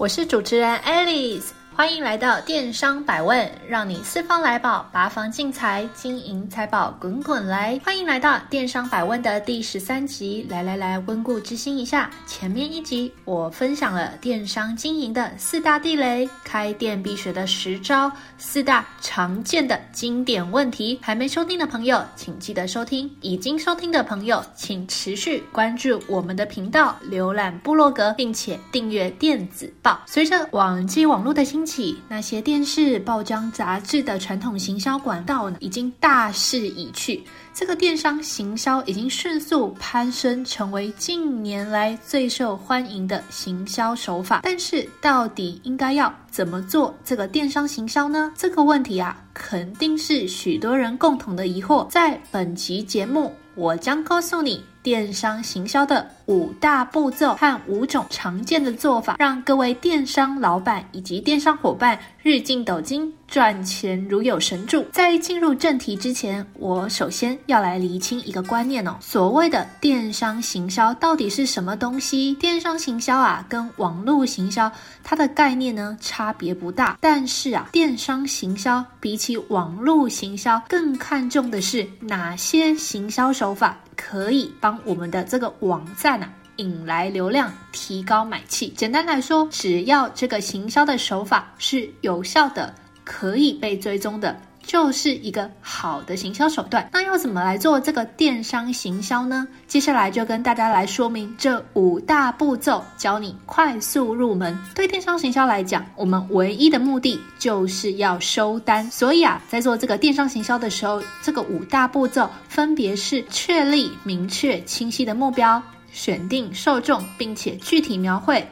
我是主持人 Alice。欢迎来到电商百问，让你四方来宝，八方进财，金银财宝滚滚来。欢迎来到电商百问的第十三集，来来来，温故知新一下。前面一集我分享了电商经营的四大地雷，开店必学的十招，四大常见的经典问题。还没收听的朋友，请记得收听；已经收听的朋友，请持续关注我们的频道，浏览部落格，并且订阅电子报。随着网际网络的兴起，起那些电视、报章、杂志的传统行销管道呢，已经大势已去。这个电商行销已经迅速攀升，成为近年来最受欢迎的行销手法。但是，到底应该要怎么做这个电商行销呢？这个问题啊，肯定是许多人共同的疑惑。在本期节目，我将告诉你。电商行销的五大步骤和五种常见的做法，让各位电商老板以及电商伙伴日进斗金，赚钱如有神助。在进入正题之前，我首先要来厘清一个观念哦。所谓的电商行销到底是什么东西？电商行销啊，跟网络行销它的概念呢，差别不大。但是啊，电商行销比起网络行销，更看重的是哪些行销手法。可以帮我们的这个网站啊引来流量，提高买气。简单来说，只要这个行销的手法是有效的，可以被追踪的。就是一个好的行销手段。那要怎么来做这个电商行销呢？接下来就跟大家来说明这五大步骤，教你快速入门。对电商行销来讲，我们唯一的目的就是要收单。所以啊，在做这个电商行销的时候，这个五大步骤分别是确立明确清晰的目标，选定受众，并且具体描绘，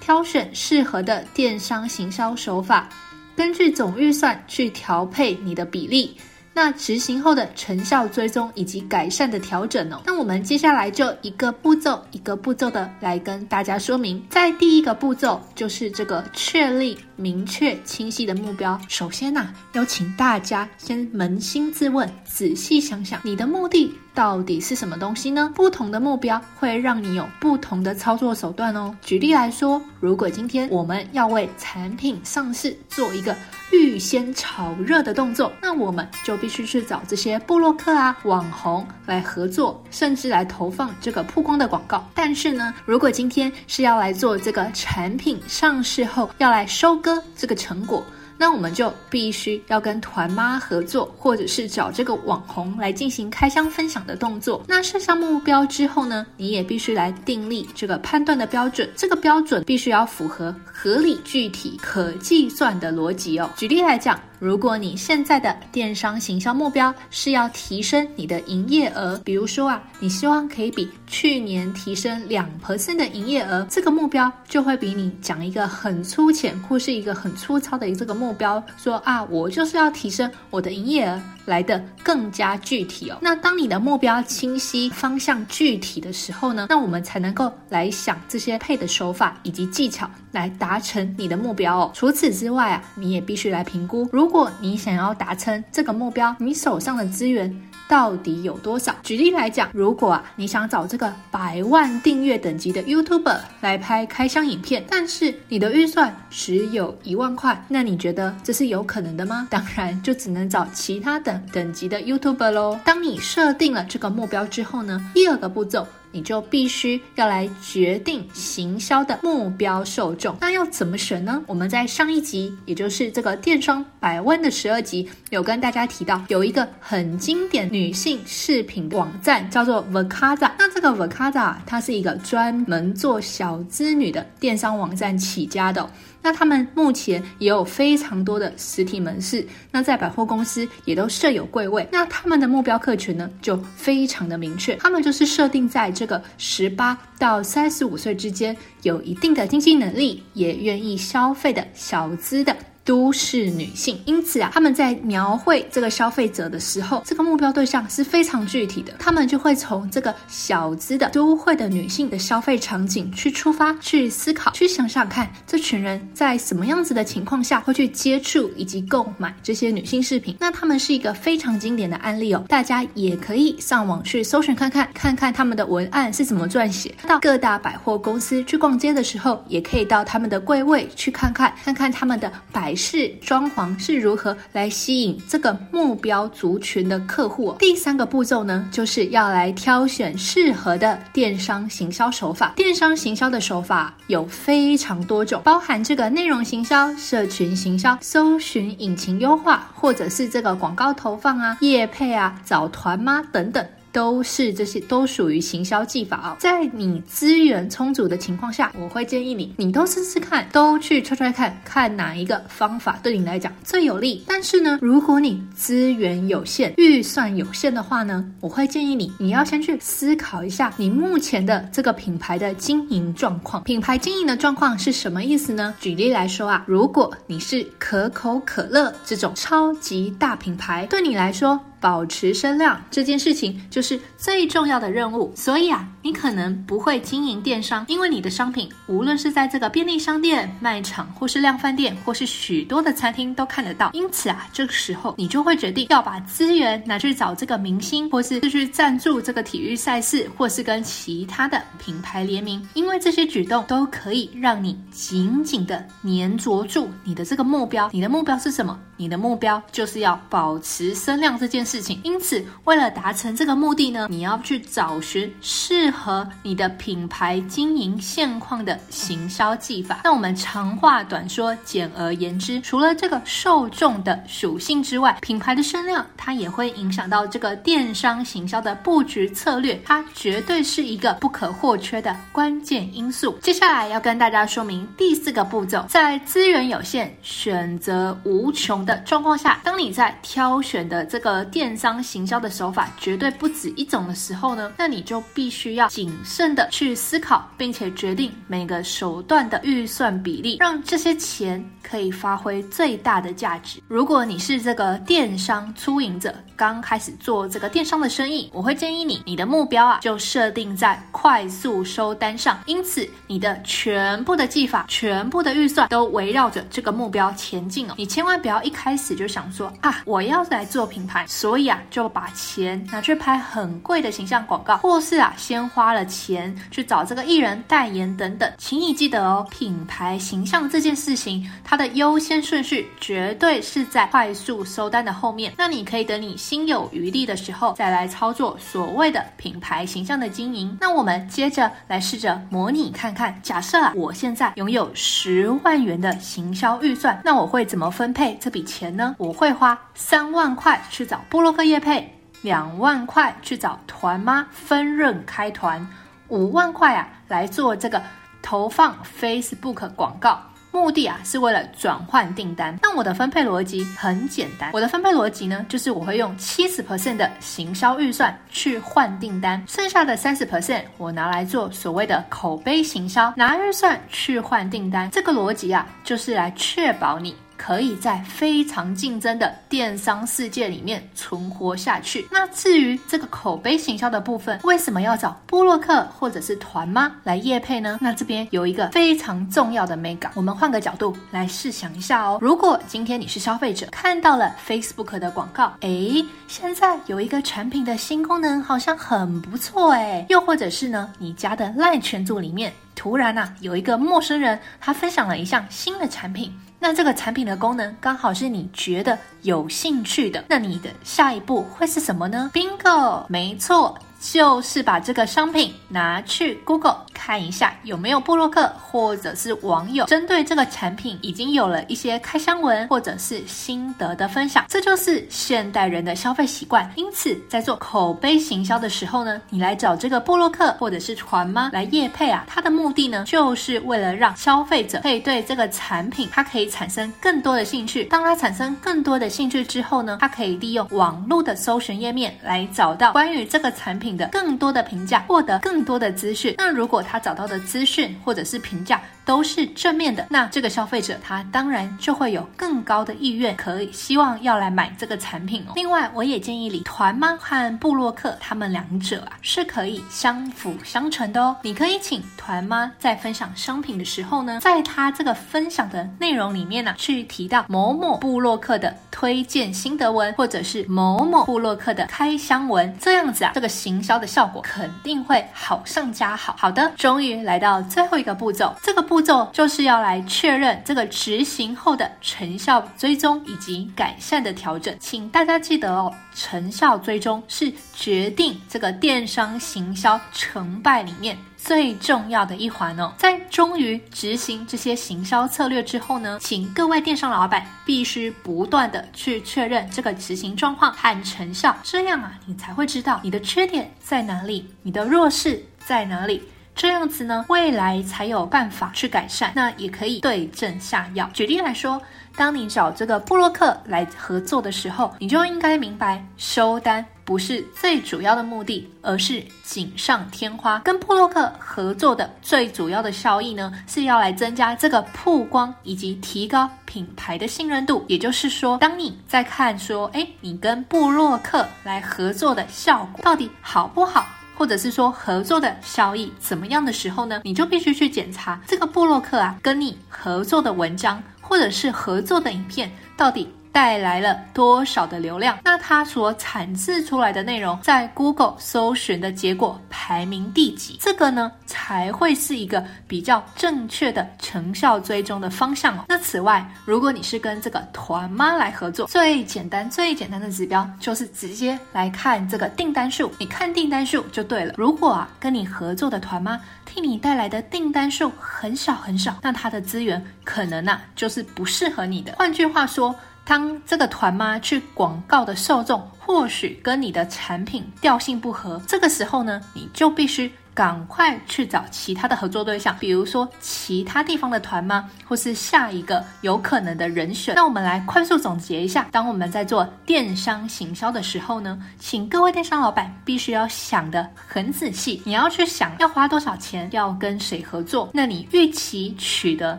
挑选适合的电商行销手法。根据总预算去调配你的比例，那执行后的成效追踪以及改善的调整哦。那我们接下来就一个步骤一个步骤的来跟大家说明。在第一个步骤就是这个确立明确清晰的目标。首先呐、要请大家先扪心自问，仔细想想你的目的。到底是什么东西呢？不同的目标会让你有不同的操作手段哦。举例来说，如果今天我们要为产品上市做一个预先炒热的动作，那我们就必须去找这些布洛克啊、网红来合作，甚至来投放这个曝光的广告。但是呢，如果今天是要来做这个产品上市后要来收割这个成果。那我们就必须要跟团妈合作，或者是找这个网红来进行开箱分享的动作。那设下目标之后呢，你也必须来订立这个判断的标准。这个标准必须要符合合理、具体、可计算的逻辑哦。举例来讲。如果你现在的电商行销目标是要提升你的营业额，比如说啊，你希望可以比去年提升两 percent 的营业额，这个目标就会比你讲一个很粗浅或是一个很粗糙的这个目标，说啊，我就是要提升我的营业额。来的更加具体哦。那当你的目标清晰、方向具体的时候呢，那我们才能够来想这些配的手法以及技巧来达成你的目标哦。除此之外啊，你也必须来评估，如果你想要达成这个目标，你手上的资源。到底有多少？举例来讲，如果啊你想找这个百万订阅等级的 YouTuber 来拍开箱影片，但是你的预算只有一万块，那你觉得这是有可能的吗？当然，就只能找其他等等级的 YouTuber 喽。当你设定了这个目标之后呢，第二个步骤。你就必须要来决定行销的目标受众，那要怎么选呢？我们在上一集，也就是这个电商百万的十二集，有跟大家提到，有一个很经典女性饰品网站叫做 Vacasa。那这个 Vacasa 它是一个专门做小资女的电商网站起家的。那他们目前也有非常多的实体门市，那在百货公司也都设有柜位。那他们的目标客群呢，就非常的明确，他们就是设定在这个十八到三十五岁之间，有一定的经济能力，也愿意消费的小资的。都市女性，因此啊，他们在描绘这个消费者的时候，这个目标对象是非常具体的。他们就会从这个小资的都会的女性的消费场景去出发，去思考，去想想看，这群人在什么样子的情况下会去接触以及购买这些女性饰品。那他们是一个非常经典的案例哦，大家也可以上网去搜寻看看，看看他们的文案是怎么撰写。到各大百货公司去逛街的时候，也可以到他们的柜位去看看，看看他们的摆摆。是装潢是如何来吸引这个目标族群的客户？第三个步骤呢，就是要来挑选适合的电商行销手法。电商行销的手法有非常多种，包含这个内容行销、社群行销、搜寻引擎优化，或者是这个广告投放啊、业配啊、找团妈等等。都是这些都属于行销技法哦。在你资源充足的情况下，我会建议你，你都试试看，都去揣揣看，看哪一个方法对你来讲最有利。但是呢，如果你资源有限、预算有限的话呢，我会建议你，你要先去思考一下你目前的这个品牌的经营状况。品牌经营的状况是什么意思呢？举例来说啊，如果你是可口可乐这种超级大品牌，对你来说，保持声量这件事情就是最重要的任务，所以啊，你可能不会经营电商，因为你的商品无论是在这个便利商店、卖场，或是量贩店，或是许多的餐厅都看得到。因此啊，这个时候你就会决定要把资源拿去找这个明星，或是去赞助这个体育赛事，或是跟其他的品牌联名，因为这些举动都可以让你紧紧的黏着住你的这个目标。你的目标是什么？你的目标就是要保持声量这件事。情，因此，为了达成这个目的呢，你要去找寻适合你的品牌经营现况的行销技法。那我们长话短说，简而言之，除了这个受众的属性之外，品牌的声量它也会影响到这个电商行销的布局策略，它绝对是一个不可或缺的关键因素。接下来要跟大家说明第四个步骤，在资源有限、选择无穷的的状况下，当你在挑选的这个电商行销的手法绝对不止一种的时候呢，那你就必须要谨慎的去思考，并且决定每个手段的预算比例，让这些钱可以发挥最大的价值。如果你是这个电商初营者，刚开始做这个电商的生意，我会建议你，你的目标啊就设定在快速收单上，因此你的全部的技法、全部的预算都围绕着这个目标前进哦。你千万不要一开始就想说啊，我要来做品牌，所以啊就把钱拿去拍很贵的形象广告，或是啊先花了钱去找这个艺人代言等等。请你记得哦，品牌形象这件事情，它的优先顺序绝对是在快速收单的后面。那你可以等你心有余力的时候，再来操作所谓的品牌形象的经营。那我们接着来试着模拟看看，假设啊，我现在拥有十万元的行销预算，那我会怎么分配这笔钱呢？我会花三万块去找布洛克业配，两万块去找团妈分润开团，五万块啊来做这个投放 Facebook 广告。目的啊是为了转换订单。那我的分配逻辑很简单，我的分配逻辑呢，就是我会用七十 percent 的行销预算去换订单，剩下的三十 percent 我拿来做所谓的口碑行销，拿预算去换订单。这个逻辑啊，就是来确保你。可以在非常竞争的电商世界里面存活下去。那至于这个口碑行销的部分，为什么要找布洛克或者是团妈来业配呢？那这边有一个非常重要的眉角，我们换个角度来试想一下哦。如果今天你是消费者，看到了 Facebook 的广告，诶，现在有一个产品的新功能，好像很不错诶。又或者是呢，你家的 LINE 群组里面，突然呐、啊，有一个陌生人，他分享了一项新的产品。那这个产品的功能刚好是你觉得有兴趣的，那你的下一步会是什么呢？Bingo，没错。就是把这个商品拿去 Google 看一下有没有布洛克或者是网友针对这个产品已经有了一些开箱文或者是心得的分享，这就是现代人的消费习惯。因此，在做口碑行销的时候呢，你来找这个布洛克或者是船妈来业配啊，它的目的呢，就是为了让消费者可以对这个产品它可以产生更多的兴趣。当它产生更多的兴趣之后呢，它可以利用网络的搜寻页面来找到关于这个产品。品的更多的评价，获得更多的资讯。那如果他找到的资讯或者是评价都是正面的，那这个消费者他当然就会有更高的意愿，可以希望要来买这个产品哦。另外，我也建议你团妈和布洛克他们两者啊是可以相辅相成的哦。你可以请团妈在分享商品的时候呢，在他这个分享的内容里面呢、去提到某某布洛克的推荐心得文，或者是某某布洛克的开箱文，这样子啊，这个行销的效果肯定会好上加好。好的，终于来到最后一个步骤，这个步骤就是要来确认这个执行后的成效追踪以及改善的调整。请大家记得哦，成效追踪是决定这个电商行销成败里面最重要的一环哦。在终于执行这些行销策略之后呢，请各位电商老板必须不断的去确认这个执行状况和成效，这样啊，你才会知道你的缺点在哪里，你的弱势在哪里。这样子呢，未来才有办法去改善。那也可以对症下药。举例来说，当你找这个布洛克来合作的时候，你就应该明白，收单不是最主要的目的，而是锦上添花。跟布洛克合作的最主要的效益呢，是要来增加这个曝光以及提高品牌的信任度。也就是说，当你在看说，哎，你跟布洛克来合作的效果到底好不好？或者是说合作的效益怎么样的时候呢，你就必须去检查这个布洛克啊，跟你合作的文章或者是合作的影片到底带来了多少的流量？那它所产制出来的内容在 Google 搜寻的结果排名第几？这个呢才会是一个比较正确的成效追踪的方向哦。那此外，如果你是跟这个团妈来合作，最简单最简单的指标就是直接来看这个订单数。你看订单数就对了。如果啊跟你合作的团妈替你带来的订单数很少很少，那它的资源可能啊就是不适合你的。换句话说。当这个团妈去广告的受众，或许跟你的产品调性不合，这个时候呢，你就必须。赶快去找其他的合作对象，比如说其他地方的团吗，或是下一个有可能的人选。那我们来快速总结一下：当我们在做电商行销的时候呢，请各位电商老板必须要想得很仔细。你要去想要花多少钱，要跟谁合作，那你预期取得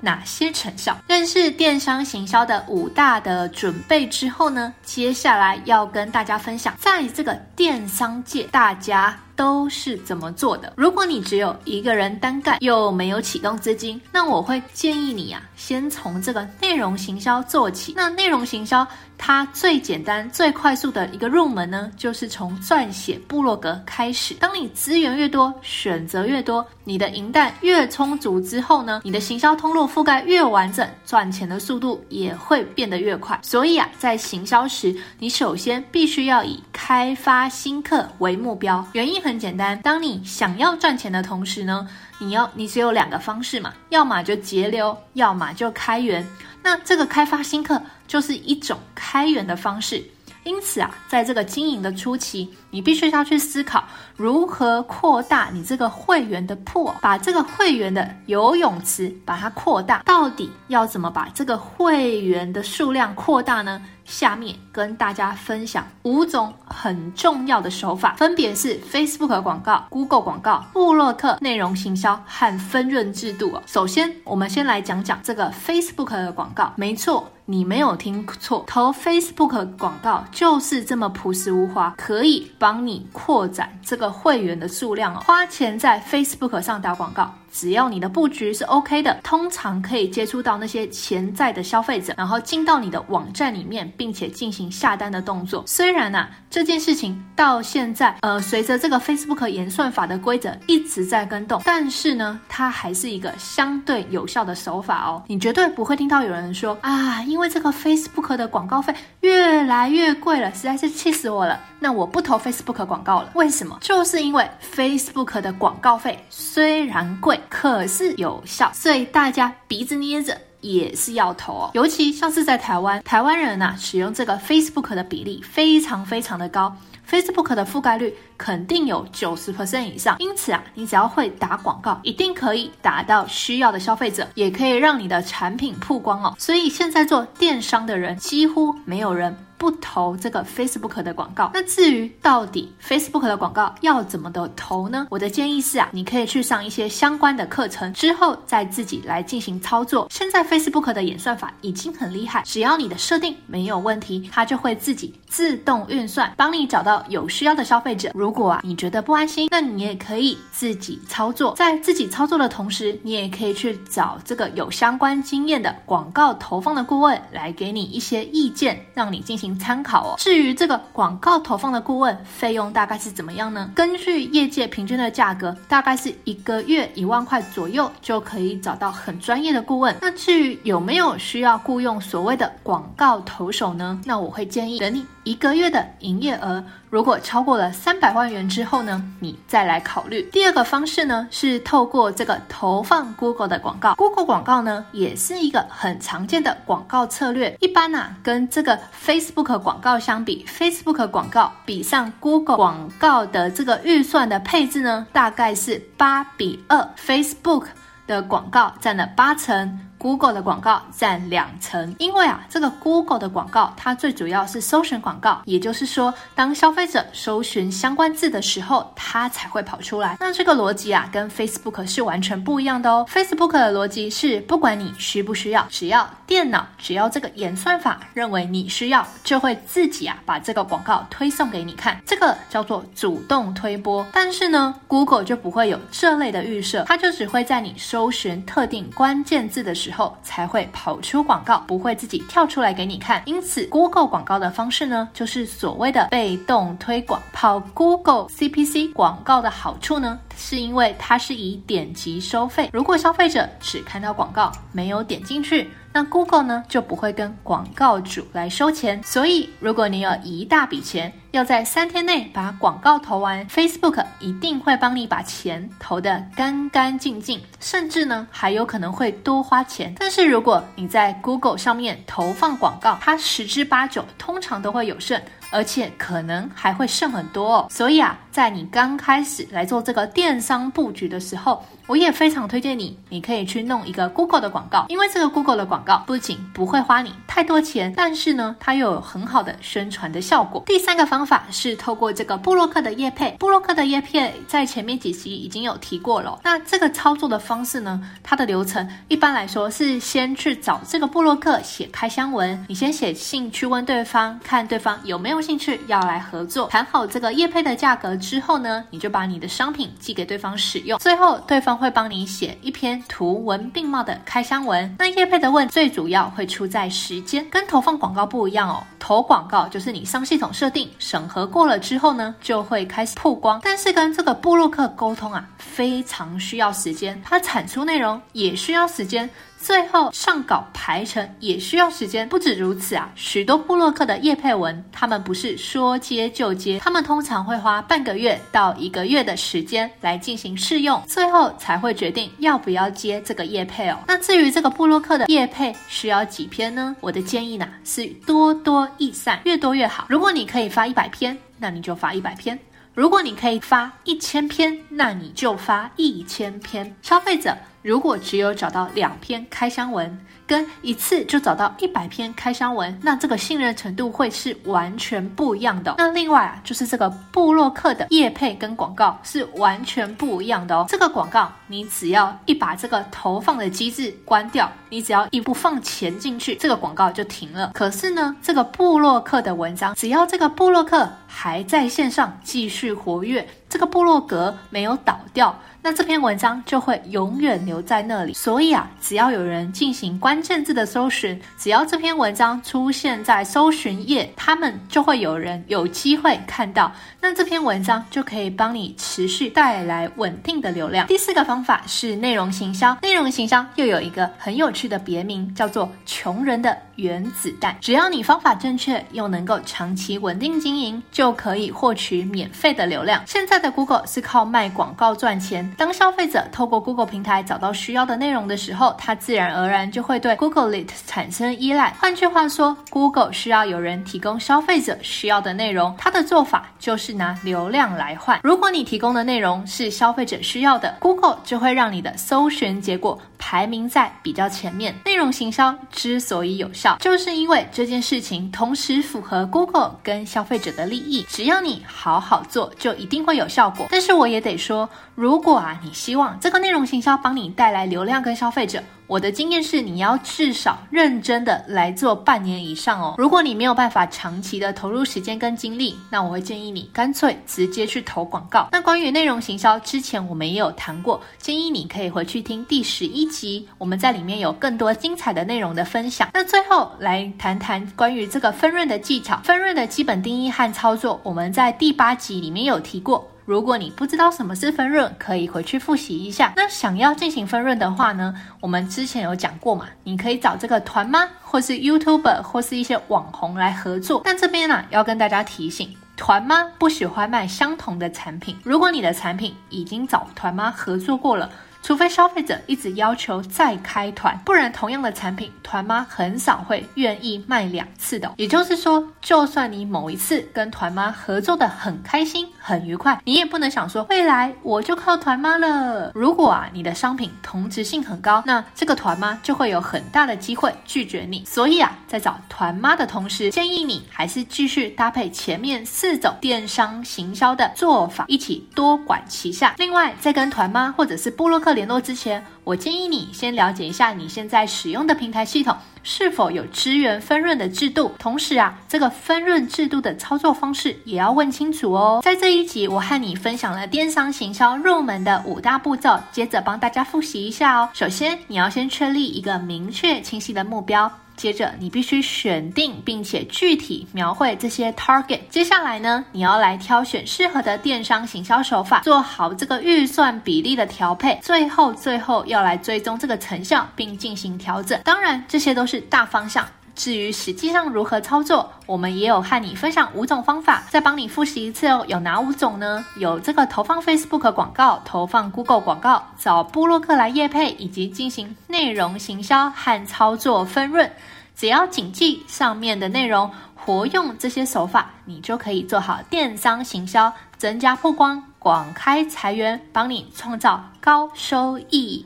哪些成效？认识电商行销的五大的准备之后呢，接下来要跟大家分享，在这个电商界，大家。都是怎么做的？如果你只有一个人单干，又没有启动资金，那我会建议你啊，先从这个内容行销做起。那内容行销。它最简单、最快速的一个入门呢，就是从撰写部落格开始。当你资源越多、选择越多、你的银弹越充足之后呢，你的行销通路覆盖越完整，赚钱的速度也会变得越快。所以啊，在行销时，你首先必须要以开发新客为目标。原因很很简单，当你想要赚钱的同时呢，你要你只有两个方式嘛，要么就节流，要么就开源。那这个开发新客就是一种开源的方式，因此啊，在这个经营的初期，你必须要去思考如何扩大你这个会员的 pool，把这个会员的游泳池把它扩大。到底要怎么把这个会员的数量扩大呢？下面跟大家分享五种很重要的手法，分别是 Facebook 广告、Google 广告、部落客内容行销和分润制度哦。首先，我们先来讲讲这个 Facebook 的广告。没错，你没有听错，投 Facebook 广告就是这么朴实无华，可以帮你扩展这个会员的数量。花钱在 Facebook 上打广告。只要你的布局是 OK 的，通常可以接触到那些潜在的消费者，然后进到你的网站里面，并且进行下单的动作。虽然啊，这件事情到现在，呃，随着这个 Facebook 演算法的规则一直在更动，但是呢，它还是一个相对有效的手法哦。你绝对不会听到有人说啊，因为这个 Facebook 的广告费越来越贵了，实在是气死我了。那我不投 Facebook 广告了。为什么？就是因为 Facebook 的广告费虽然贵。可是有效，所以大家鼻子捏着也是要投哦。尤其像是在台湾，台湾人呐，使用这个 Facebook 的比例非常非常的高。Facebook 的覆盖率肯定有九十 percent 以上，因此啊，你只要会打广告，一定可以打到需要的消费者，也可以让你的产品曝光哦。所以现在做电商的人几乎没有人不投这个 Facebook 的广告。那至于到底 Facebook 的广告要怎么的投呢？我的建议是啊，你可以去上一些相关的课程，之后再自己来进行操作。现在 Facebook 的演算法已经很厉害，只要你的设定没有问题，它就会自己自动运算，帮你找到有需要的消费者。如果啊你觉得不安心，那你也可以自己操作。在自己操作的同时，你也可以去找这个有相关经验的广告投放的顾问来给你一些意见，让你进行。参考哦。至于这个广告投放的顾问费用大概是怎么样呢？根据业界平均的价格，大概是一个月一万块左右就可以找到很专业的顾问。那至于有没有需要雇佣所谓的广告投手呢？那我会建议等你一个月的营业额如果超过了三百万元之后呢，你再来考虑。第二个方式呢是透过这个投放 Google 的广告。Google 广告呢也是一个很常见的广告策略。一般啊，跟这个 Facebook 广告相比，Facebook 广告比上 Google 广告的这个预算的配置呢，大概是八比二，Facebook 的广告占了八成。Google 的广告占两成，因为啊，这个 Google 的广告它最主要是搜寻广告，也就是说，当消费者搜寻相关字的时候，它才会跑出来。那这个逻辑啊，跟 Facebook 是完全不一样的哦。Facebook 的逻辑是，不管你需不需要，只要电脑，只要这个演算法认为你需要，就会自己啊把这个广告推送给你看，这个叫做主动推播。但是呢，Google 就不会有这类的预设，它就只会在你搜寻特定关键字的时。后才会跑出广告，不会自己跳出来给你看。因此，Google 广告的方式呢，就是所谓的被动推广。跑 Google CPC 广告的好处呢，是因为它是以点击收费。如果消费者只看到广告，没有点进去。那 Google 呢，就不会跟广告主来收钱，所以如果你有一大笔钱，要在三天内把广告投完，Facebook 一定会帮你把钱投得干干净净，甚至呢还有可能会多花钱。但是如果你在 Google 上面投放广告，它十之八九通常都会有剩。而且可能还会剩很多哦，所以啊，在你刚开始来做这个电商布局的时候，我也非常推荐你，你可以去弄一个 Google 的广告，因为这个 Google 的广告不仅不会花你太多钱，但是呢，它又有很好的宣传的效果。第三个方方法是透过这个布洛克的业配，布洛克的业配在前面几期已经有提过了。那这个操作的方式呢，它的流程一般来说是先去找这个布洛克写开箱文，你先写信去问对方，看对方有没有兴趣要来合作，谈好这个业配的价格之后呢，你就把你的商品寄给对方使用，最后对方会帮你写一篇图文并茂的开箱文。那业配的问最主要会出在时间，跟投放广告不一样哦。投广告就是你上系统设定审核过了之后呢，就会开始曝光。但是跟这个布洛克沟通啊，非常需要时间，它产出内容也需要时间。最后上稿排程也需要时间，不止如此啊，许多部落客的叶配文，他们不是说接就接，他们通常会花半个月到一个月的时间来进行试用，最后才会决定要不要接这个叶配哦。那至于这个部落客的叶配需要几篇呢？我的建议呢是多多益善，越多越好。如果你可以发一百篇，那你就发一百篇；如果你可以发一千篇，那你就发一千篇。消费者。如果只有找到两篇开箱文，跟一次就找到一百篇开箱文，那这个信任程度会是完全不一样的。那另外啊，就是这个部落客的业配跟广告是完全不一样的哦。这个广告你只要一把这个投放的机制关掉，你只要一不放钱进去，这个广告就停了。可是呢，这个部落客的文章，只要这个部落客还在线上继续活跃，这个部落格没有倒掉。那这篇文章就会永远留在那里。所以啊，只要有人进行关键字的搜寻，只要这篇文章出现在搜寻页，他们就会有人有机会看到。那这篇文章就可以帮你持续带来稳定的流量。第四个方法是内容行销。内容行销又有一个很有趣的别名，叫做“穷人的原子弹”。只要你方法正确，又能够长期稳定经营，就可以获取免费的流量。现在的 Google 是靠卖广告赚钱。当消费者透过 Google 平台找到需要的内容的时候，他自然而然就会对 Google Lit 产生依赖。换句话说，Google 需要有人提供消费者需要的内容，它的做法就是拿流量来换。如果你提供的内容是消费者需要的，Google 就会让你的搜寻结果排名在比较前面。内容行销之所以有效，就是因为这件事情同时符合 Google 跟消费者的利益。只要你好好做，就一定会有效果。但是我也得说，如果啊，你希望这个内容行销帮你带来流量跟消费者，我的经验是，你要至少认真的来做半年以上哦。如果你没有办法长期的投入时间跟精力，那我会建议你干脆直接去投广告。那关于内容行销，之前我们也有谈过，建议你可以回去听第十一集，我们在里面有更多精彩的内容的分享。那最后来谈谈关于这个分润的技巧，分润的基本定义和操作，我们在第八集里面有提过。如果你不知道什么是分润，可以回去复习一下。那想要进行分润的话呢，我们之前有讲过嘛，你可以找这个团妈，或是 YouTuber，或是一些网红来合作。但这边呢，要跟大家提醒，团妈不喜欢卖相同的产品。如果你的产品已经找团妈合作过了。除非消费者一直要求再开团，不然同样的产品，团妈很少会愿意卖两次的。也就是说，就算你某一次跟团妈合作的很开心、很愉快，你也不能想说未来我就靠团妈了。如果啊，你的商品同质性很高，那这个团妈就会有很大的机会拒绝你。所以啊，在找团妈的同时，建议你还是继续搭配前面四种电商行销的做法，一起多管齐下。另外，在跟团妈或者是部落联络之前，我建议你先了解一下你现在使用的平台系统是否有资源分润的制度。同时啊，这个分润制度的操作方式也要问清楚哦。在这一集，我和你分享了电商行销入门的五大步骤，接着帮大家复习一下哦。首先，你要先确立一个明确清晰的目标。接着，你必须选定并且具体描绘这些 target。接下来呢，你要来挑选适合的电商行销手法，做好这个预算比例的调配。最后，最后要来追踪这个成效，并进行调整。当然，这些都是大方向。至于实际上如何操作，我们也有和你分享五种方法，再帮你复习一次哦。有哪五种呢？有这个投放 Facebook 广告、投放 Google 广告、找部落客来业配，以及进行内容行销和操作分润。只要谨记上面的内容，活用这些手法，你就可以做好电商行销，增加曝光，广开财源，帮你创造高收益。